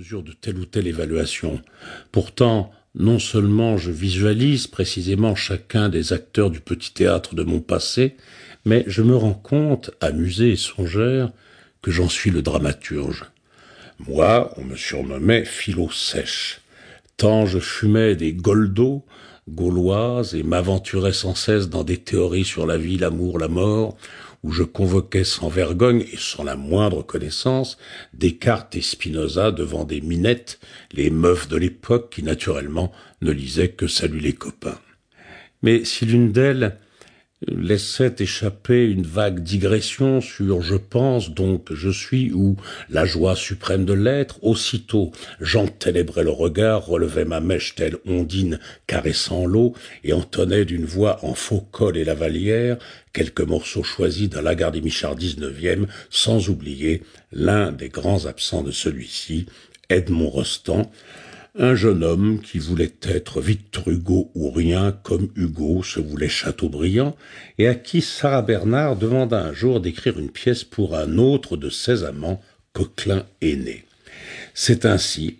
mesure de telle ou telle évaluation. Pourtant, non seulement je visualise précisément chacun des acteurs du petit théâtre de mon passé, mais je me rends compte, amusé et songeur, que j'en suis le dramaturge. Moi, on me surnommait philo sèche, tant je fumais des goldos gauloises et m'aventurais sans cesse dans des théories sur la vie, l'amour, la mort, où je convoquais sans vergogne et sans la moindre connaissance Descartes et Spinoza devant des minettes, les meufs de l'époque qui naturellement ne lisaient que Salut les copains. Mais si l'une d'elles laissait échapper une vague digression sur je pense donc je suis ou la joie suprême de l'être, aussitôt j'entélébrais le regard, relevais ma mèche telle ondine caressant l'eau et entonnais d'une voix en faux col et lavalière quelques morceaux choisis d'un Lagarde Michard 19e, sans oublier l'un des grands absents de celui-ci, Edmond Rostand, un jeune homme qui voulait être Victor Hugo ou rien comme Hugo se voulait Chateaubriand et à qui Sarah Bernard demanda un jour d'écrire une pièce pour un autre de ses amants, Coquelin aîné. C'est ainsi,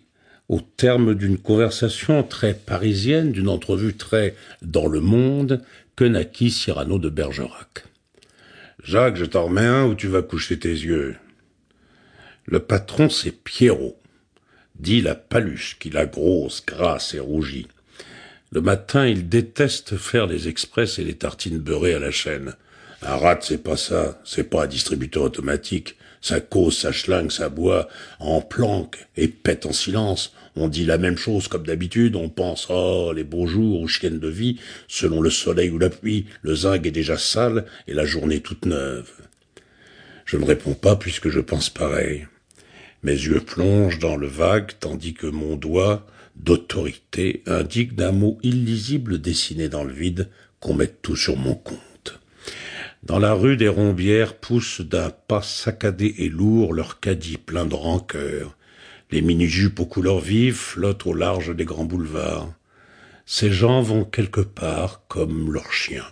au terme d'une conversation très parisienne, d'une entrevue très dans le monde, que naquit Cyrano de Bergerac. Jacques, je t'en remets un ou tu vas coucher tes yeux? Le patron, c'est Pierrot dit la paluche, qui la grosse, grasse et rougit. Le matin, il déteste faire les express et les tartines beurrées à la chaîne. Un rat, c'est pas ça, c'est pas un distributeur automatique. Ça cause, ça schlingue, ça boit, en planque et pète en silence. On dit la même chose comme d'habitude, on pense, oh, les beaux jours ou chiennes de vie, selon le soleil ou la pluie, le zinc est déjà sale et la journée toute neuve. Je ne réponds pas puisque je pense pareil. Mes yeux plongent dans le vague, tandis que mon doigt, d'autorité, indique d'un mot illisible dessiné dans le vide qu'on mette tout sur mon compte. Dans la rue des Rombières poussent d'un pas saccadé et lourd leurs caddies pleins de rancœur. Les mini-jupes aux couleurs vives flottent au large des grands boulevards. Ces gens vont quelque part comme leurs chiens.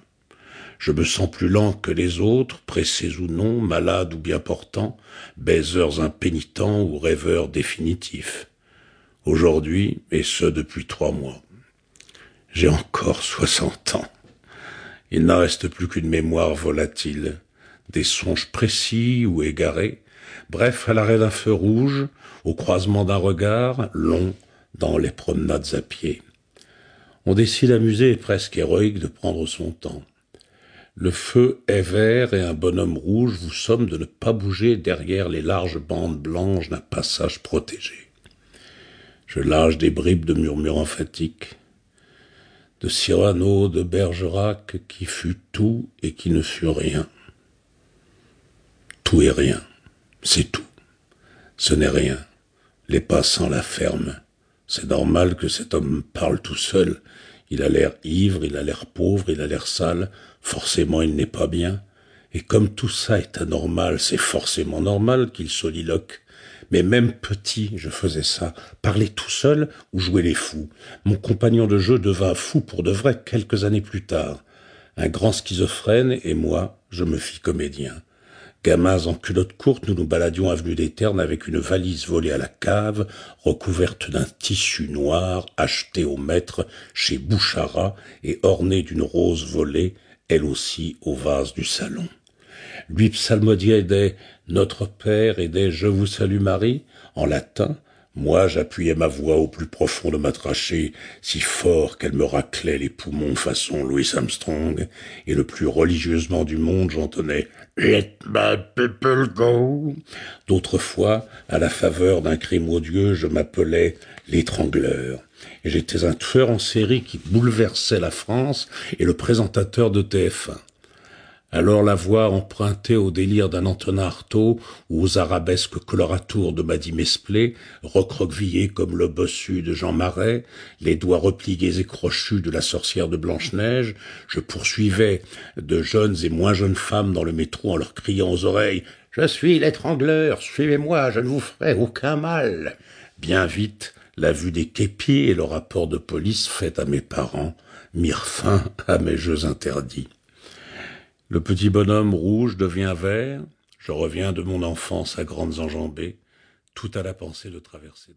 Je me sens plus lent que les autres, pressés ou non, malades ou bien portants, baiseurs impénitents ou rêveurs définitifs. Aujourd'hui, et ce depuis trois mois. J'ai encore soixante ans. Il n'en reste plus qu'une mémoire volatile, des songes précis ou égarés, bref, à l'arrêt d'un feu rouge, au croisement d'un regard, long, dans les promenades à pied. On décide amusé et presque héroïque de prendre son temps. Le feu est vert et un bonhomme rouge vous somme de ne pas bouger derrière les larges bandes blanches d'un passage protégé. Je lâche des bribes de murmures emphatiques, de Cyrano, de Bergerac, qui fut tout et qui ne fut rien. Tout est rien, c'est tout. Ce n'est rien. Les passants la ferment. C'est normal que cet homme parle tout seul. Il a l'air ivre, il a l'air pauvre, il a l'air sale, forcément il n'est pas bien. Et comme tout ça est anormal, c'est forcément normal qu'il soliloque. Mais même petit, je faisais ça, parler tout seul ou jouer les fous. Mon compagnon de jeu devint fou pour de vrai quelques années plus tard. Un grand schizophrène et moi, je me fis comédien. En culotte courte, nous nous baladions avenue des Ternes avec une valise volée à la cave, recouverte d'un tissu noir acheté au maître chez Bouchara et ornée d'une rose volée, elle aussi au vase du salon. Lui psalmodiait des Notre Père et des Je vous salue Marie en latin, moi, j'appuyais ma voix au plus profond de ma trachée, si fort qu'elle me raclait les poumons façon Louis Armstrong, et le plus religieusement du monde, j'entonnais Let my people go. D'autres fois, à la faveur d'un crime odieux, je m'appelais l'étrangleur. Et j'étais un tueur en série qui bouleversait la France et le présentateur de TF1. Alors la voix empruntée au délire d'un Antonin Artaud ou aux arabesques coloratours de Maddy Mesplé, recroquevillée comme le bossu de Jean Marais, les doigts repliés et crochus de la sorcière de Blanche-Neige, je poursuivais de jeunes et moins jeunes femmes dans le métro en leur criant aux oreilles « Je suis l'étrangleur, suivez-moi, je ne vous ferai aucun mal !» Bien vite, la vue des képis et le rapport de police fait à mes parents mirent fin à mes jeux interdits. Le petit bonhomme rouge devient vert, je reviens de mon enfance à grandes enjambées, tout à la pensée de traverser